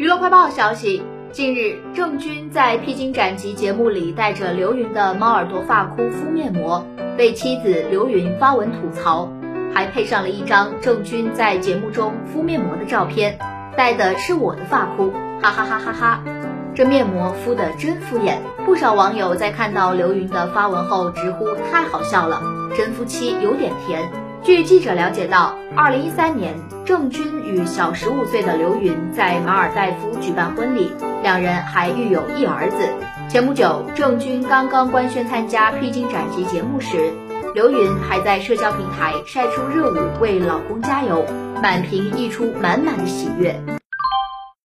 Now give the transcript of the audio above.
娱乐快报消息，近日郑钧在《披荆斩棘》节目里带着刘云的猫耳朵发箍敷面膜，被妻子刘云发文吐槽，还配上了一张郑钧在节目中敷面膜的照片，戴的是我的发箍，哈哈哈哈哈！这面膜敷的真敷衍。不少网友在看到刘云的发文后直呼太好笑了，真夫妻有点甜。据记者了解到，二零一三年，郑钧与小十五岁的刘芸在马尔代夫举办婚礼，两人还育有一儿子。前不久，郑钧刚刚官宣参加《披荆斩棘》节目时，刘芸还在社交平台晒出热舞为老公加油，满屏溢出满满的喜悦。